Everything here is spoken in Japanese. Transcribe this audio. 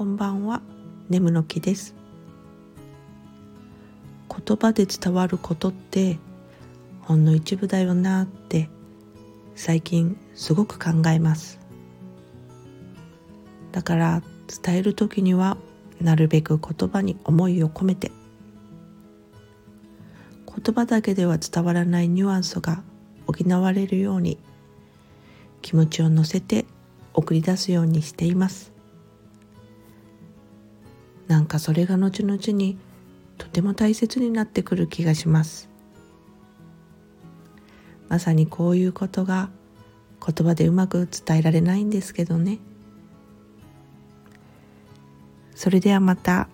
こんばんは。ネムの木です。言葉で伝わることってほんの一部だよなって最近すごく考えます。だから伝える時にはなるべく言葉に思いを込めて。言葉だけでは伝わらないニュアンスが補われるように気持ちを乗せて送り出すようにしています。なんかそれが後々にとても大切になってくる気がしますまさにこういうことが言葉でうまく伝えられないんですけどねそれではまた。